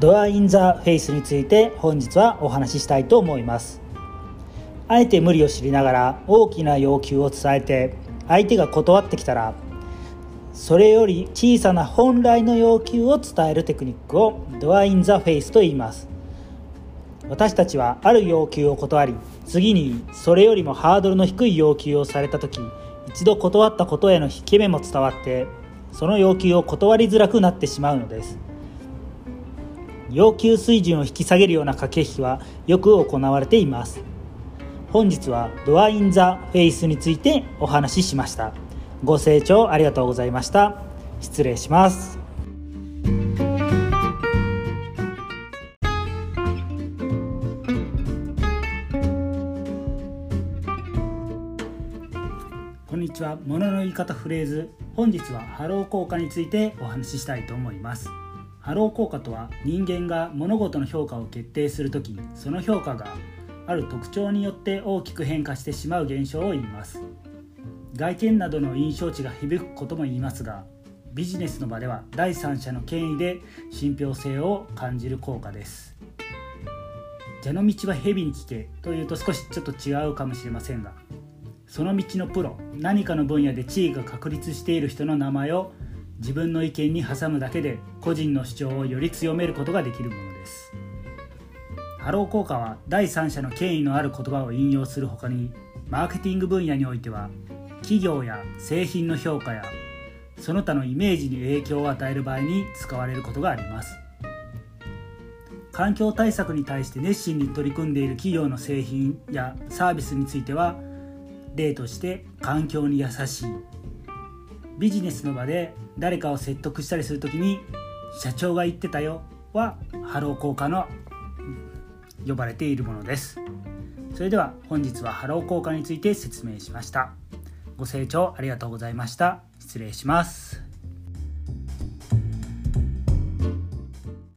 ドアインザフェイスについて本日はお話ししたいと思います。あえて無理を知りながら大きな要求を伝えて相手が断ってきたらそれより小さな本来の要求を伝えるテクニックをドアインザフェイスと言います。私たちはある要求を断り次にそれよりもハードルの低い要求をされた時一度断ったことへの引け目も伝わってその要求を断りづらくなってしまうのです。要求水準を引き下げるような駆け引きはよく行われています。本日はドアインザフェイスについてお話ししました。ご清聴ありがとうございました。失礼します。こんにちは。物の言い方フレーズ。本日はハロー効果についてお話ししたいと思います。ハロー効果とは人間が物事の評価を決定するときその評価がある特徴によって大きく変化してしまう現象を言います。外見などの印象値が響くことも言いますがビジネスの場では第三者の権威で信憑性を感じる効果です。蛇の道は蛇に聞けというと少しちょっと違うかもしれませんがその道のプロ何かの分野で地位が確立している人の名前を自分の意見に挟むだけで個人の主張をより強めることができるものです。ハロー効果は第三者の権威のある言葉を引用するほかにマーケティング分野においては企業や製品の評価やその他のイメージに影響を与える場合に使われることがあります。環境対策に対して熱心に取り組んでいる企業の製品やサービスについては例として環境に優しいビジネスの場で誰かを説得したりする時に社長が言ってたよはハロー効果の呼ばれているものです。それでは本日はハロー効果について説明しました。ご清聴ありがとうございました。失礼します。